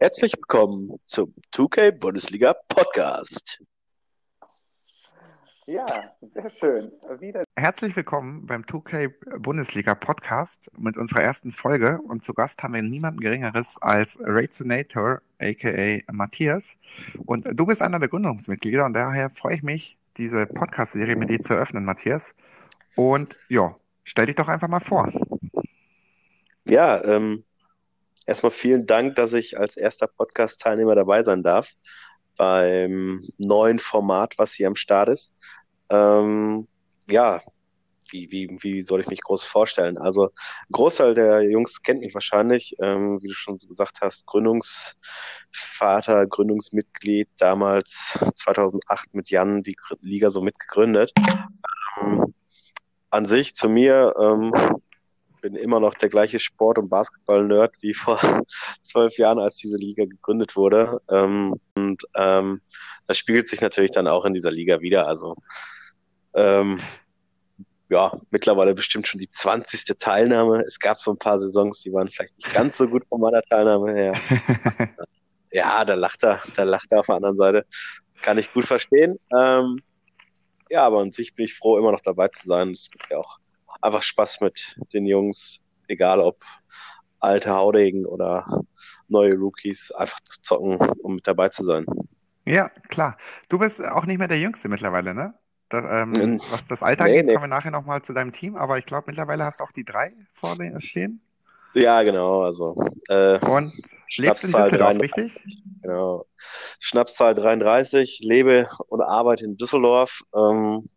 Herzlich willkommen zum 2K Bundesliga Podcast. Ja, sehr schön. Wieder. Herzlich willkommen beim 2K Bundesliga Podcast mit unserer ersten Folge. Und zu Gast haben wir niemanden Geringeres als Raizonator, aka Matthias. Und du bist einer der Gründungsmitglieder und daher freue ich mich, diese Podcast-Serie mit dir zu eröffnen, Matthias. Und ja, stell dich doch einfach mal vor. Ja, ähm, erstmal vielen Dank, dass ich als erster Podcast-Teilnehmer dabei sein darf beim neuen Format, was hier am Start ist. Ähm, ja, wie, wie, wie soll ich mich groß vorstellen? Also, ein Großteil der Jungs kennt mich wahrscheinlich, ähm, wie du schon gesagt hast, Gründungsvater, Gründungsmitglied, damals 2008 mit Jan die Liga so mitgegründet. Ähm, an sich zu mir, ähm, bin immer noch der gleiche Sport- und Basketball-Nerd wie vor zwölf Jahren, als diese Liga gegründet wurde. Ähm, und ähm, das spiegelt sich natürlich dann auch in dieser Liga wieder. Also ähm, ja, mittlerweile bestimmt schon die 20. Teilnahme. Es gab so ein paar Saisons, die waren vielleicht nicht ganz so gut von meiner Teilnahme her. ja, da lacht er, da lacht er auf der anderen Seite. Kann ich gut verstehen. Ähm, ja, aber an sich bin ich froh, immer noch dabei zu sein. Es macht ja auch einfach Spaß mit den Jungs, egal ob alte Haudegen oder neue Rookies, einfach zu zocken, um mit dabei zu sein. Ja, klar. Du bist auch nicht mehr der Jüngste mittlerweile, ne? Das, ähm, was das Alter Nee, geht, nee. kommen wir nachher nochmal zu deinem Team, aber ich glaube, mittlerweile hast du auch die drei vor dir stehen. Ja, genau, also äh, Und lebst in Düsseldorf, 33, richtig? genau. Schnapszahl 33, lebe und arbeite in Düsseldorf, ähm,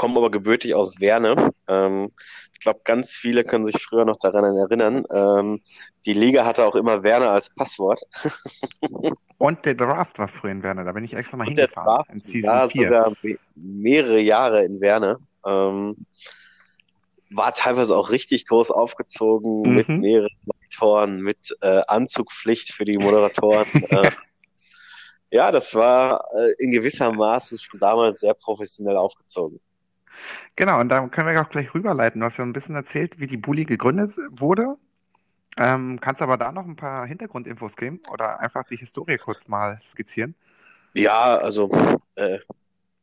komme aber gebürtig aus Werne. Ähm, ich glaube, ganz viele können sich früher noch daran erinnern. Ähm, die Liga hatte auch immer Werne als Passwort. Und der Draft war früher in Werner, da bin ich extra mal Und der hingefahren, Draft in Season war 4. sogar me mehrere Jahre in Werne. Ähm, war teilweise auch richtig groß aufgezogen mit Mhm. mehreren Monitoren, mit äh, Anzugpflicht für die Moderatoren. äh, ja, das war äh, in gewisser Maße schon damals sehr professionell aufgezogen. Genau, und da können wir auch gleich rüberleiten. Du hast ja ein bisschen erzählt, wie die Bully gegründet wurde. Ähm, kannst aber da noch ein paar Hintergrundinfos geben oder einfach die Historie kurz mal skizzieren? Ja, also äh,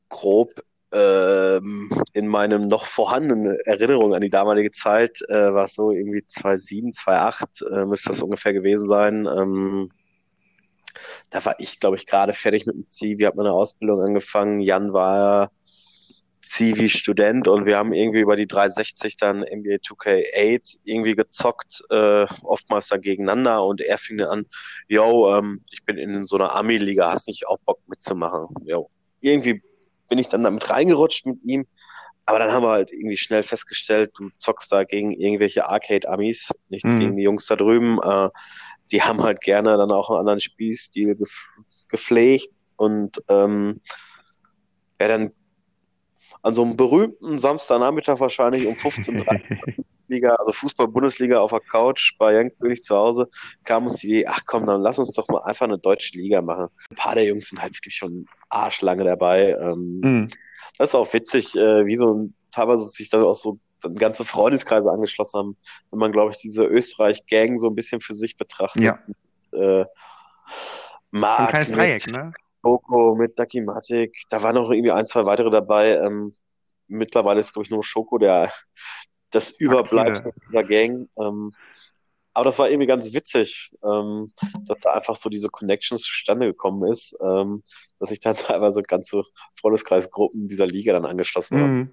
grob ähm, in meinem noch vorhandenen Erinnerung an die damalige Zeit äh, war es so irgendwie 2007, 2008 äh, müsste das ungefähr gewesen sein. Ähm, da war ich, glaube ich, gerade fertig mit dem Zivi, habe meine Ausbildung angefangen. Jan war Zivi-Student und wir haben irgendwie über die 360 dann NBA 2K8 irgendwie gezockt, äh, oftmals dann gegeneinander und er fing dann an, yo, ähm, ich bin in so einer Ami-Liga, hast nicht auch Bock mitzumachen? Yo. Irgendwie bin ich dann damit reingerutscht mit ihm, aber dann haben wir halt irgendwie schnell festgestellt, du zockst da gegen irgendwelche Arcade-Amis, nichts Mhm. gegen die Jungs da drüben, äh, die haben halt gerne dann auch einen anderen Spielstil gepflegt und ähm, ja, dann an so einem berühmten Samstagnachmittag wahrscheinlich um 15.30 Uhr also Fußball-Bundesliga auf der Couch bei Jan König zu Hause, kam uns die Idee, ach komm, dann lass uns doch mal einfach eine deutsche Liga machen. Ein paar der Jungs sind halt wirklich schon arschlange dabei. Ähm, Mhm. das ist auch witzig, äh, wie so ein, teilweise sich dann auch so dann ganze Freundeskreise angeschlossen haben, wenn man, glaube ich, diese Österreich-Gang so ein bisschen für sich betrachtet. Ja, Äh, so ein kleines Dreieck, ne? Schoko, mit Dakimatik, da waren noch irgendwie ein, zwei weitere dabei. Ähm, mittlerweile ist, glaube ich, nur Schoko der das Überbleibsel dieser Gang. Ähm, aber das war irgendwie ganz witzig, ähm, dass da einfach so diese Connections zustande gekommen ist, ähm, dass sich dann teilweise ganze Freundeskreisgruppen dieser Liga dann angeschlossen haben. Mhm.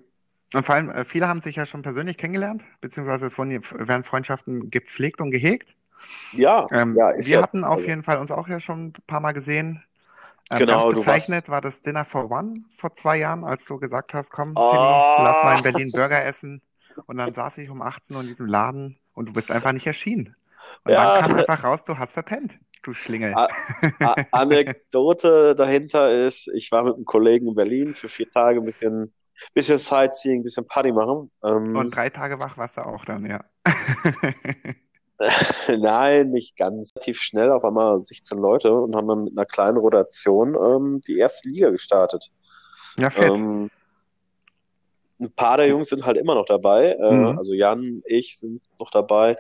Und vor allem, äh, viele haben sich ja schon persönlich kennengelernt, beziehungsweise von, werden Freundschaften gepflegt und gehegt. Ja, Ähm, ja, wir ja, hatten auf also, jeden Fall uns auch ja schon ein paar Mal gesehen. Ähm, genau, du warst, bezeichnet war das Dinner for One vor zwei Jahren, als du gesagt hast, komm, oh, lass mal in Berlin Burger essen. Und dann saß ich um 18 Uhr in diesem Laden und du bist einfach nicht erschienen. Und dann kam ja, einfach raus, du hast verpennt, du Schlingel. A A Anekdote dahinter ist, ich war mit einem Kollegen in Berlin für vier Tage ein bisschen, bisschen Sightseeing, ein bisschen Party machen. Und Ähm, drei Tage wach warst du auch dann, ja. nein, nicht ganz. Relativ schnell auf einmal 16 Leute und haben dann mit einer kleinen Rotation ähm, die erste Liga gestartet. Ja, fett. Ähm, ein paar der Jungs sind halt immer noch dabei. Äh, Mhm. also Jan, ich sind noch dabei.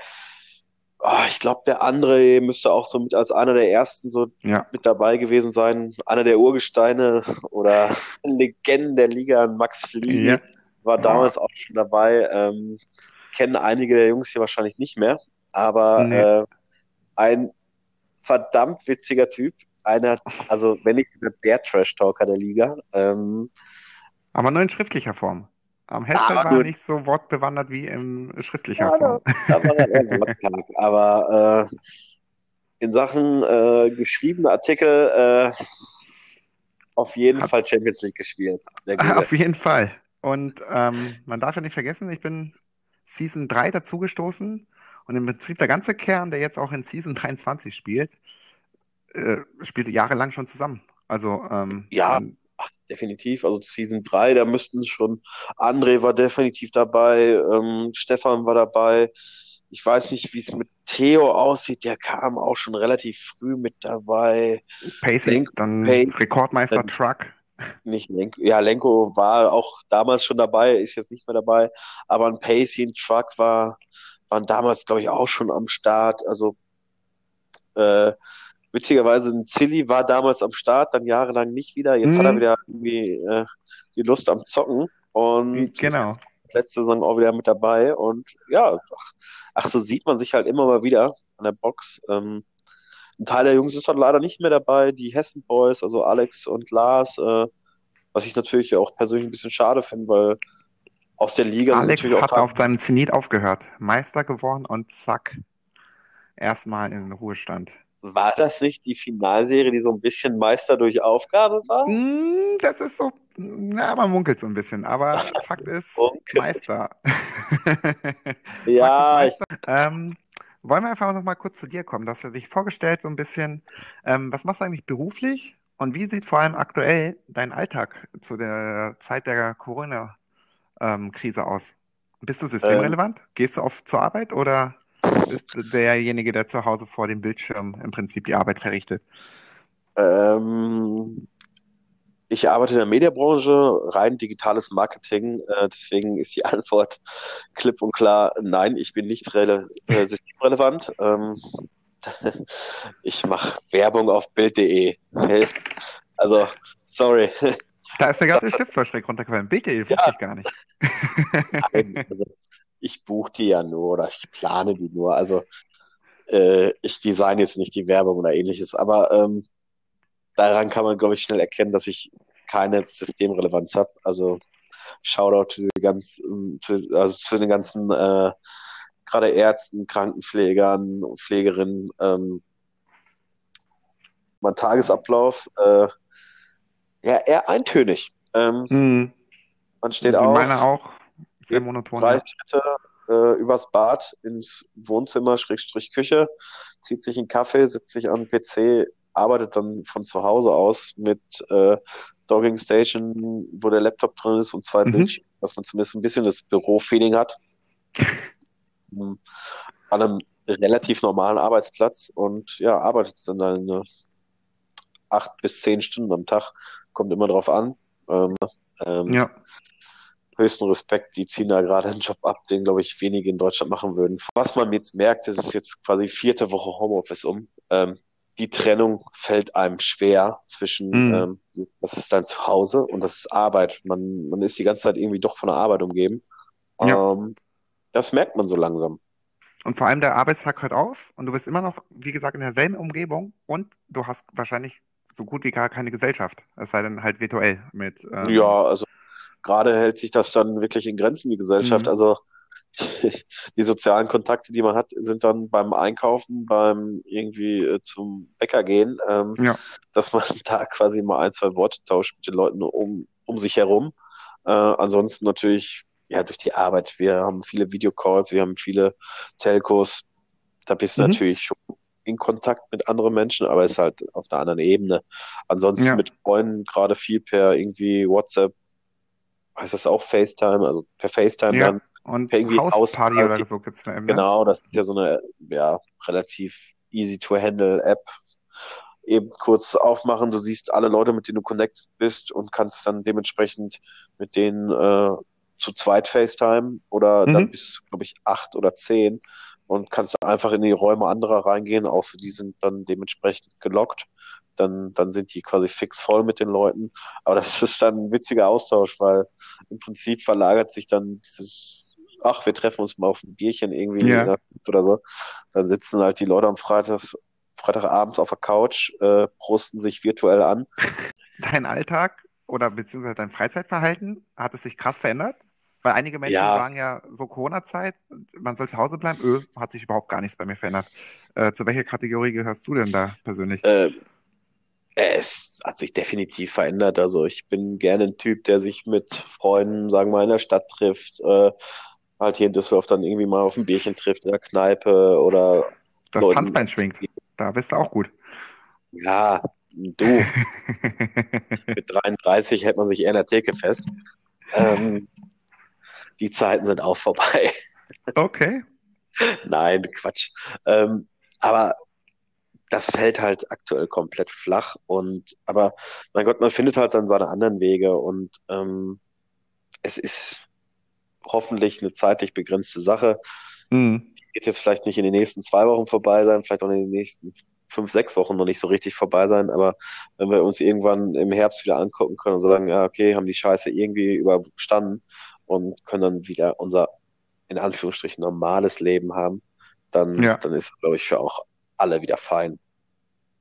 Ah, ich glaube, der André müsste auch so mit als einer der ersten so Ja. mit dabei gewesen sein. Einer der Urgesteine oder Legenden der Liga, Max Fliegen, Ja. war damals auch schon dabei. Ähm, kennen einige der Jungs hier wahrscheinlich nicht mehr, aber Nee. äh, ein verdammt witziger Typ. Einer, also wenn nicht sogar der Trash-Talker der Liga. Ähm, Aber nur in schriftlicher Form. Am Headset Aber war er nicht so wortbewandert wie in schriftlicher Ja, Form. da war er eher wortkarg. Aber äh, in Sachen äh, geschriebene Artikel äh, auf jeden Hat- Fall Champions League gespielt. Auf jeden Fall. Und ähm, man darf ja nicht vergessen, ich bin Season 3 dazugestoßen und im Prinzip der ganze Kern, der jetzt auch in Season 23 spielt, äh, spielte jahrelang schon zusammen. Also ähm, Ja. man- Ach, definitiv. Also Season 3, da müssten schon. André war definitiv dabei, ähm, Stefan war dabei. Ich weiß nicht, wie es mit Theo aussieht. Der kam auch schon relativ früh mit dabei. Pacey, Lenk- dann Pay- Rekordmeister dann- Truck. Nicht Lenko. Ja, Lenko war auch damals schon dabei, ist jetzt nicht mehr dabei. Aber ein Pacey, ein Truck war, waren damals, glaube ich, auch schon am Start. Also äh, witzigerweise ein Zilli war damals am Start, dann jahrelang nicht wieder. Jetzt hat er Mhm. wieder irgendwie äh, die Lust am Zocken und Genau. letzte Saison auch wieder mit dabei. Und ja, ach, ach, so sieht man sich halt immer mal wieder an der Box. Ähm, ein Teil der Jungs ist dann leider nicht mehr dabei, die Hessen Boys, also Alex und Lars, äh, was ich natürlich auch persönlich ein bisschen schade finde, weil aus der Liga Alex hat auf seinem Zenit aufgehört, Meister geworden und zack, erstmal in den Ruhestand. war das nicht die Finalserie, die so ein bisschen Meister durch Aufgabe war? Mm, Das ist so, na, man munkelt so ein bisschen, aber Fakt ist. Meister. Ja, Fakt ich, ist Meister. Ähm, wollen wir einfach noch mal kurz zu dir kommen? Du hast ja dich vorgestellt so ein bisschen. Ähm, was machst du eigentlich beruflich und wie sieht vor allem aktuell dein Alltag zu der Zeit der Corona-Krise aus? Bist du systemrelevant? Gehst du oft zur Arbeit oder bist du derjenige, der zu Hause vor dem Bildschirm im Prinzip die Arbeit verrichtet? ähm, ich arbeite in der Mediabranche, rein digitales Marketing, äh, deswegen ist die Antwort klipp und klar, nein, ich bin nicht rele äh, systemrelevant. Ähm, ich mache Werbung auf Bild.de. Also, sorry. Da ist mir gerade der Stift voll schräg runtergefallen. Bild.de wusste ich gar nicht. Nein, also ich buche die ja nur oder ich plane die nur. Also äh, ich design jetzt nicht die Werbung oder ähnliches, aber ähm, daran kann man, glaube ich, schnell erkennen, dass ich keine Systemrelevanz habe. Also Shoutout zu, den ganzen, zu, also zu den ganzen äh, gerade Ärzten, Krankenpflegern, Pflegerinnen. Ähm, mein Tagesablauf, äh, ja, eher eintönig. Ähm, Hm. man steht auf. meine auch. Sehr monoton. drei ja. Schritte äh, übers Bad ins Wohnzimmer, Schrägstrich Küche, zieht sich einen Kaffee, setzt sich an den PC, arbeitet dann von zu Hause aus mit äh, Dogging Station, wo der Laptop drin ist und zwei Mhm. Bildschirme, dass man zumindest ein bisschen das Büro-Feeling hat. Ähm, An einem relativ normalen Arbeitsplatz und ja, arbeitet dann eine acht bis zehn Stunden am Tag, kommt immer drauf an. Ähm, ähm, Ja. höchsten Respekt, die ziehen da gerade einen Job ab, den, glaube ich, wenige in Deutschland machen würden. Was man jetzt merkt, es ist jetzt quasi vierte Woche Homeoffice um. Ähm, die Trennung fällt einem schwer zwischen, Mhm. ähm, das ist dein Zuhause und das ist Arbeit. Man, man ist die ganze Zeit irgendwie doch von der Arbeit umgeben. Ja. Ähm, das merkt man so langsam. Und vor allem der Arbeitstag hört auf und du bist immer noch, wie gesagt, in derselben Umgebung und du hast wahrscheinlich so gut wie gar keine Gesellschaft. Es sei denn halt virtuell mit. Ähm, Ja, also gerade hält sich das dann wirklich in Grenzen, die Gesellschaft. Mhm. Also die sozialen Kontakte, die man hat, sind dann beim Einkaufen, beim irgendwie äh, zum Bäcker gehen, ähm, Ja. dass man da quasi mal ein, zwei Worte tauscht mit den Leuten um, um sich herum. Äh, ansonsten natürlich, ja, durch die Arbeit. Wir haben viele Videocalls, wir haben viele Telcos. Da bist du Mhm. natürlich schon in Kontakt mit anderen Menschen, aber ist halt auf einer anderen Ebene. Ansonsten Ja. mit Freunden gerade viel per irgendwie WhatsApp, heißt das auch FaceTime, also per FaceTime Ja. dann. Und irgendwie Hausparty oder so gibt's da eben. Genau, das ist ja so eine ja, relativ easy to handle App. Eben kurz aufmachen, du siehst alle Leute, mit denen du connected bist und kannst dann dementsprechend mit denen äh, zu zweit FaceTime oder Mhm. dann bis, glaube ich, acht oder zehn und kannst einfach in die Räume anderer reingehen, außer die sind dann dementsprechend gelockt. Dann, dann sind die quasi fix voll mit den Leuten. Aber das ist dann ein witziger Austausch, weil im Prinzip verlagert sich dann dieses, ach, wir treffen uns mal auf ein Bierchen irgendwie der- oder so. Dann sitzen halt die Leute am Freitags, Freitagabends auf der Couch, äh, prosten sich virtuell an. Dein Alltag oder beziehungsweise dein Freizeitverhalten, hat es sich krass verändert? Weil einige Menschen Ja. sagen ja, so Corona-Zeit, man soll zu Hause bleiben. Öh, hat sich überhaupt gar nichts bei mir verändert. Äh, zu welcher Kategorie gehörst du denn da persönlich? Äh, es hat sich definitiv verändert. Also ich bin gerne ein Typ, der sich mit Freunden, sagen wir mal, in der Stadt trifft, äh, halt hier in Düsseldorf dann irgendwie mal auf ein Bierchen trifft in der Kneipe oder Das Leuten- Tanzbein schwingt. Da bist du auch gut. Ja, du, mit 33 hält man sich eher in der Theke fest. Ähm, die Zeiten sind auch vorbei. Okay. Nein, Quatsch. Ähm, aber das fällt halt aktuell komplett flach und aber mein Gott, man findet halt dann seine anderen Wege und ähm, es ist hoffentlich eine zeitlich begrenzte Sache. Mhm. Wird jetzt vielleicht nicht in den nächsten zwei Wochen vorbei sein, vielleicht auch in den nächsten fünf, sechs Wochen noch nicht so richtig vorbei sein, aber wenn wir uns irgendwann im Herbst wieder angucken können und sagen, ja, okay, haben die Scheiße irgendwie überstanden und können dann wieder unser in Anführungsstrichen normales Leben haben, dann, Ja. dann ist, glaube ich, für auch alle wieder fein.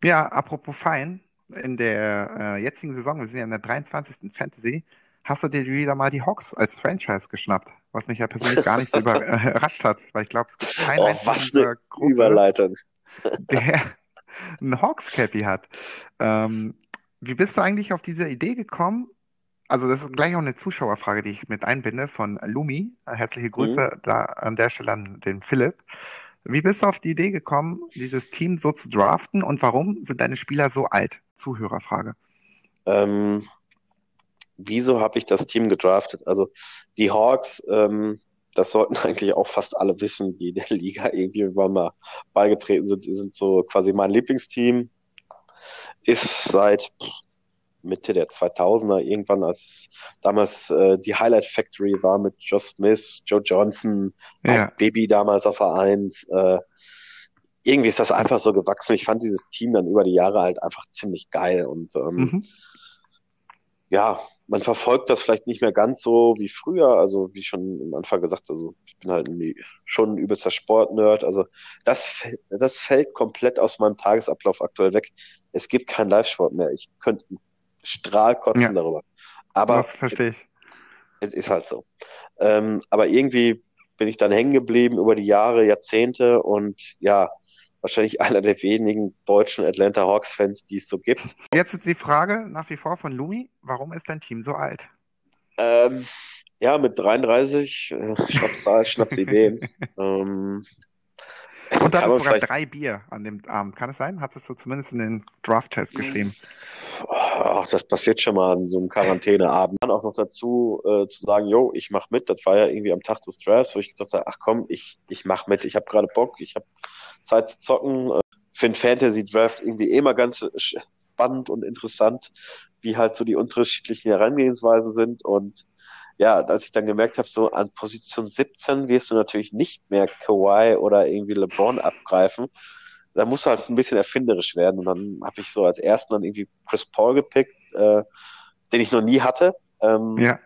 Ja, apropos fein, in der äh, jetzigen Saison, wir sind ja in der 23. Fantasy, hast du dir wieder mal die Hawks als Franchise geschnappt, was mich ja persönlich gar nicht so überrascht hat, weil ich glaube, es gibt keinen Oh, Menschen was eine Gruppe, Überleitung. der ein Hawks-Cappy hat. Ähm, wie bist du eigentlich auf diese Idee gekommen? Also das ist gleich auch eine Zuschauerfrage, die ich mit einbinde von Lumi. Herzliche Grüße da an der Stelle an den Philipp. Wie bist du auf die Idee gekommen, dieses Team so zu draften und warum sind deine Spieler so alt? Zuhörerfrage. Ähm, wieso habe ich das Team gedraftet? Also die Hawks, ähm, das sollten eigentlich auch fast alle wissen, die der Liga irgendwie irgendwann mal beigetreten sind. Sind so quasi mein Lieblingsteam. Ist seit Mitte der 2000er irgendwann, als damals äh, die Highlight Factory war mit Joe Smith, Joe Johnson, Ja, Bibby damals auf der Eins. Äh, irgendwie ist das einfach so gewachsen. Ich fand dieses Team dann über die Jahre halt einfach ziemlich geil und ähm, mhm. ja, man verfolgt das vielleicht nicht mehr ganz so wie früher. Also, wie schon am Anfang gesagt, also ich bin halt schon ein übelster Sportnerd. Also, das, fällt- das fällt komplett aus meinem Tagesablauf aktuell weg. Es gibt keinen Live-Sport mehr. Ich könnte einen Strahl kotzen Ja. darüber. Aber Das verstehe ich. es ist halt so. Ähm, aber irgendwie bin ich dann hängen geblieben über die Jahre, Jahrzehnte und ja, wahrscheinlich einer der wenigen deutschen Atlanta Hawks-Fans, die es so gibt. Jetzt ist die Frage nach wie vor von Lumi, warum ist dein Team so alt? Ähm, ja, mit 33, äh, Schnapszahl, Schnapsideen. ähm, Und du kann hattest sogar vielleicht, drei Bier an dem Abend. Kann es sein? Hattest du zumindest in den Draft-Test geschrieben? Ach, das passiert schon mal an so einem Quarantäneabend. Dann auch noch dazu äh, zu sagen, jo, ich mach mit. Das war ja irgendwie am Tag des Drafts, wo ich gesagt habe, ach komm, ich, ich mach mit. Ich habe gerade Bock, ich habe Zeit zu zocken. Äh, Finde Fantasy Draft irgendwie eh immer ganz spannend und interessant, wie halt so die unterschiedlichen Herangehensweisen sind. Und ja, als ich dann gemerkt habe, so an Position 17 wirst du natürlich nicht mehr Kawhi oder irgendwie LeBron abgreifen. Da musst du halt ein bisschen erfinderisch werden. Und dann habe ich so als ersten dann irgendwie Chris Paul gepickt, äh, den ich noch nie hatte. Ähm, Ja,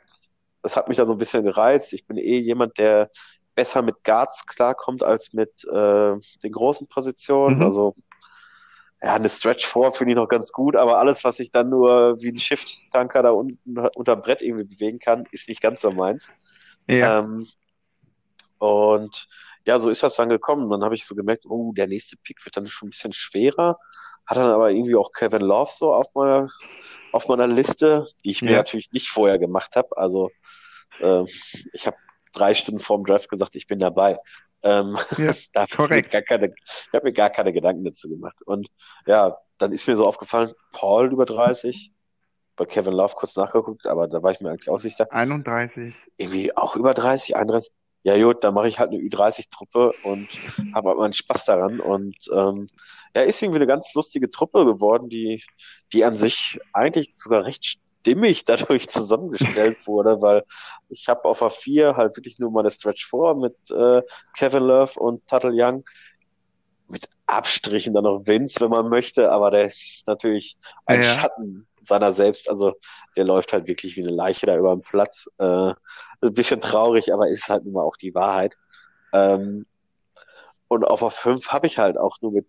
das hat mich dann so ein bisschen gereizt. Ich bin eh jemand, der besser mit Guards klarkommt als mit äh, den großen Positionen. Mhm. Also ja, eine Stretch 4 finde ich noch ganz gut, aber alles, was ich dann nur wie ein Shift-Tanker da unten unter Brett irgendwie bewegen kann, ist nicht ganz so meins. ja. Ähm, und ja, so ist das dann gekommen. Dann habe ich so gemerkt, oh, der nächste Pick wird dann schon ein bisschen schwerer. Hat dann aber irgendwie auch Kevin Love so auf meiner, auf meiner Liste, die ich mir Ja. natürlich nicht vorher gemacht habe. Also äh, ich habe drei Stunden vorm Draft gesagt, ich bin dabei. Ähm, Ja, da habe ich mir korrekt. gar keine, ich habe mir gar keine Gedanken dazu gemacht. Und ja, dann ist mir so aufgefallen, Paul über 30, bei Kevin Love kurz nachgeguckt, aber da war ich mir eigentlich auch sicher 31. irgendwie auch über 30, 31. Ja gut, dann mache ich halt eine Ü30-Truppe und habe halt meinen Spaß daran. Und ähm, ja, ist irgendwie eine ganz lustige Truppe geworden, die, die an sich eigentlich sogar recht dimmig dadurch zusammengestellt wurde, weil ich habe auf A4 halt wirklich nur meine Stretch 4 mit äh, Kevin Love und Tuttle Young. Mit Abstrichen dann noch Vince, wenn man möchte, aber der ist natürlich ein Ja. Schatten seiner selbst. Also der läuft halt wirklich wie eine Leiche da über den Platz. Äh, ein bisschen traurig, aber ist halt nun mal auch die Wahrheit. Ähm, und auf A5 habe ich halt auch nur mit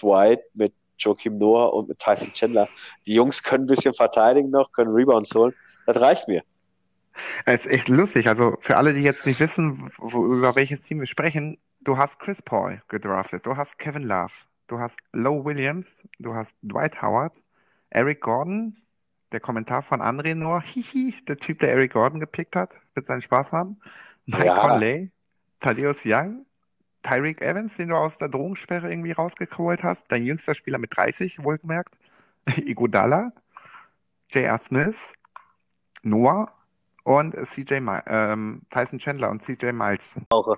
Dwight, mit Joachim Noah und mit Tyson Chandler. Die Jungs können ein bisschen verteidigen noch, können Rebounds holen. Das reicht mir. Es ist echt lustig. Also für alle, die jetzt nicht wissen, wo, über welches Team wir sprechen, du hast Chris Paul gedraftet, du hast Kevin Love, du hast Low Williams, du hast Dwight Howard, Eric Gordon, der Kommentar von André nur, hihi, der Typ, der Eric Gordon gepickt hat, wird seinen Spaß haben. Mike Ja. Conley, Thaddeus Young, Tyreek Evans, den du aus der Drohungssperre irgendwie rausgeholt hast, dein jüngster Spieler mit 30, wohlgemerkt, Iguodala, J.R. Smith, Noah und CJ ähm, Tyson Chandler und CJ Miles. Auch.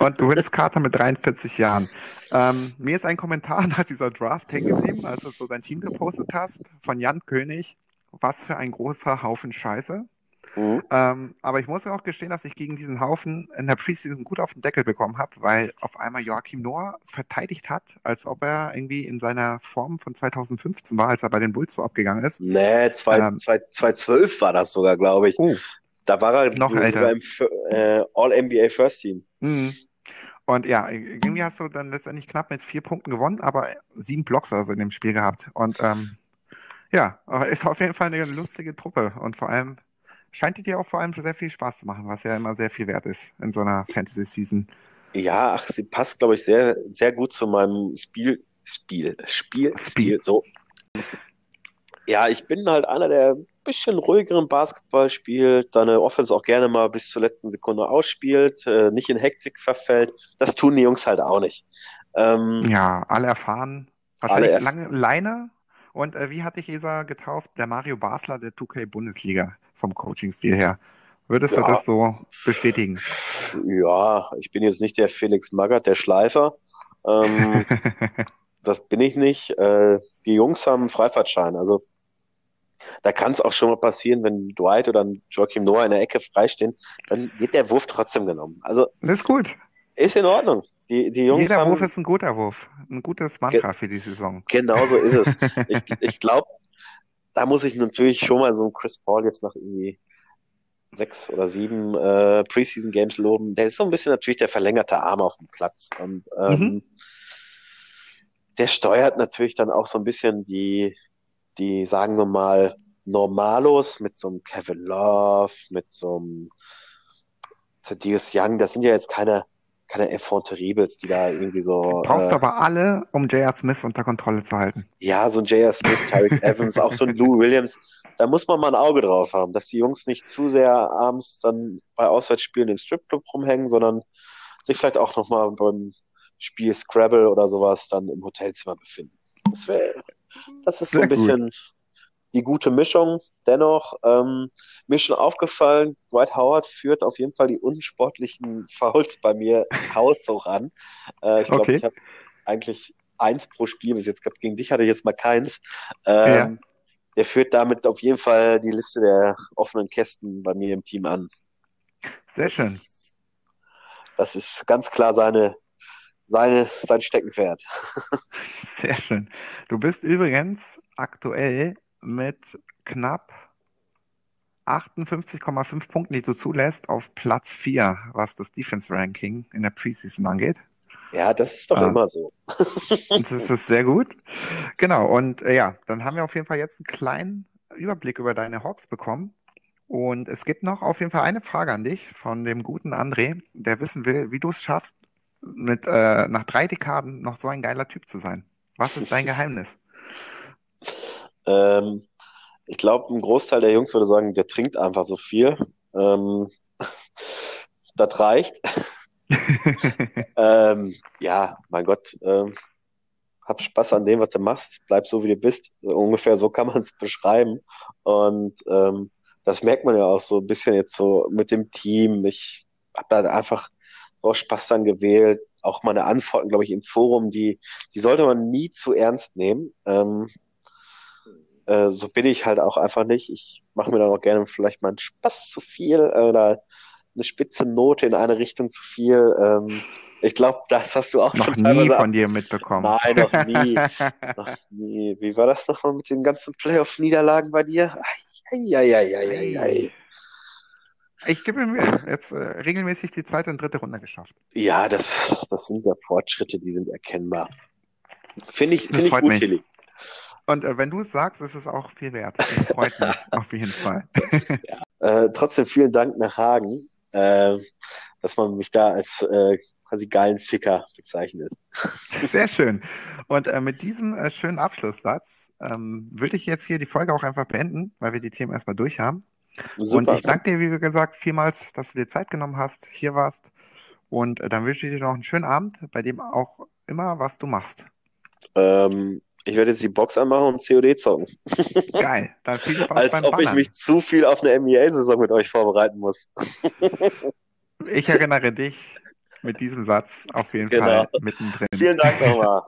Und Vince Carter mit 43 Jahren. Ähm, mir ist ein Kommentar nach dieser Draft hängen geblieben, als du so dein Team gepostet hast, von Jan König. Was für ein großer Haufen Scheiße. Mhm. Ähm, aber ich muss ja auch gestehen, dass ich gegen diesen Haufen in der Preseason gut auf den Deckel bekommen habe, weil auf einmal Joachim Noah verteidigt hat, als ob er irgendwie in seiner Form von 2015 war, als er bei den Bulls so abgegangen ist. Nee, zwei, Ähm. zwei, 2012 war das sogar, glaube ich. Oh, Da war er Noch älter. im äh, All-NBA First Team. Mhm. Und ja, irgendwie hast du dann letztendlich knapp mit vier Punkten gewonnen, aber sieben Blocks also in dem Spiel gehabt. Und ähm, ja, aber ist auf jeden Fall eine lustige Truppe. Und vor allem scheint die dir auch vor allem sehr viel Spaß zu machen, was ja immer sehr viel wert ist in so einer Fantasy-Season. Ja, ach, sie passt, glaube ich, sehr, sehr gut zu meinem Spiel, Spiel, Spiel, Spiel. Spiel, so. Ja, ich bin halt einer, der ein bisschen ruhigeren Basketball spielt, seine Offense auch gerne mal bis zur letzten Sekunde ausspielt, äh, nicht in Hektik verfällt. Das tun die Jungs halt auch nicht. Ähm, Ja, alle erfahren. Wahrscheinlich Alle- lange Leine. Und äh, wie hat dich Esa getauft? Der Mario Basler der 2K-Bundesliga vom Coaching-Stil her. Würdest du Ja. das so bestätigen? ja, ich bin jetzt nicht der Felix Magath, der Schleifer. Ähm, das bin ich nicht. Äh, die Jungs haben einen Freifahrtschein. Also da kann es auch schon mal passieren, wenn Dwight oder Joachim Noah in der Ecke freistehen, dann wird der Wurf trotzdem genommen. Also Das ist gut. ist in Ordnung. Die, die Jungs Jeder haben, Wurf ist ein guter Wurf. Ein gutes Mantra für die Saison. genau so ist es. Ich, ich glaube, da muss ich natürlich schon mal so einen Chris Paul jetzt nach irgendwie sechs oder sieben äh, Preseason Games loben. Der ist so ein bisschen natürlich der verlängerte Arm auf dem Platz. Und ähm, Mhm. der steuert natürlich dann auch so ein bisschen die, die, sagen wir mal, Normalos mit so einem Kevin Love, mit so einem Thaddeus Young. Das sind ja jetzt keine, keine Enfant terribles, die da irgendwie so, Brauchst äh, aber alle, um J.R. Smith unter Kontrolle zu halten. ja, so ein J.R. Smith, Tyreek Evans, auch so ein Lou Williams. Da muss man mal ein Auge drauf haben, dass die Jungs nicht zu sehr abends dann bei Auswärtsspielen im Stripclub rumhängen, sondern sich vielleicht auch nochmal beim Spiel Scrabble oder sowas dann im Hotelzimmer befinden. Das wäre, das ist so ein Sehr gut. Die gute Mischung. Dennoch, ähm, mir schon aufgefallen, Dwight Howard führt auf jeden Fall die unsportlichen Fouls bei mir haushoch an. Äh, ich glaube, Okay. ich habe eigentlich eins pro Spiel bis jetzt gehabt. Gegen dich hatte ich jetzt mal keins. Ähm, Der führt damit auf jeden Fall die Liste der offenen Kästen bei mir im Team an. Sehr Das schön. ist- Das ist ganz klar seine, seine, sein Steckenpferd. Sehr schön. Du bist übrigens aktuell mit knapp 58,5 Punkten, die du zulässt, auf Platz 4, was das Defense Ranking in der Preseason angeht. Ja, das ist doch Ah. immer so. Das ist sehr gut. Genau, und äh, ja, dann haben wir auf jeden Fall jetzt einen kleinen Überblick über deine Hawks bekommen. Und es gibt noch auf jeden Fall eine Frage an dich von dem guten André, der wissen will, wie du es schaffst, mit äh, nach drei Dekaden noch so ein geiler Typ zu sein. Was ist dein Geheimnis? Ähm, ich glaube, ein Großteil der Jungs würde sagen, der trinkt einfach so viel. Ähm, das reicht. Ähm, ja, mein Gott, ähm, hab Spaß an dem, was du machst. Bleib so, wie du bist. Ungefähr so kann man es beschreiben. Und ähm, das merkt man ja auch so ein bisschen jetzt so mit dem Team. Ich habe da einfach so Spaß dann gewählt. Auch meine Antworten, glaube ich, im Forum, die, die sollte man nie zu ernst nehmen. Ähm, äh, so bin ich halt auch einfach nicht. Ich mache mir dann auch gerne vielleicht mal einen Spaß zu viel oder eine spitze Note in eine Richtung zu viel. Ähm, ich glaube, das hast du auch Noch schon nie von dir mitbekommen. Nein, noch nie. noch nie. Wie war das nochmal mit den ganzen Playoff-Niederlagen bei dir? Eieieiei. Ich gebe mir Mühe. Jetzt äh, regelmäßig die zweite und dritte Runde geschafft. Ja, das, das sind ja Fortschritte, die sind erkennbar. Finde ich, Das finde ich gut, mich. Tilly. Und äh, wenn du es sagst, ist es auch viel wert. Das freut mich auf jeden Fall. Äh, trotzdem vielen Dank nach Hagen, äh, dass man mich da als äh, quasi geilen Ficker bezeichnet. Sehr schön. Und äh, mit diesem äh, schönen Abschlusssatz ähm, würde ich jetzt hier die Folge auch einfach beenden, weil wir die Themen erstmal durch haben. Und Super. ich danke dir, wie gesagt, vielmals, dass du dir Zeit genommen hast, hier warst. Und dann wünsche ich dir noch einen schönen Abend, bei dem auch immer, was du machst. Ähm, ich werde jetzt die Box anmachen und COD zocken. Geil. Dann viel Spaß Als beim ob ich Ballern. mich zu viel auf eine NBA-Saison mit euch vorbereiten muss. Ich erinnere dich mit diesem Satz auf jeden Genau. Fall mittendrin. Vielen Dank nochmal.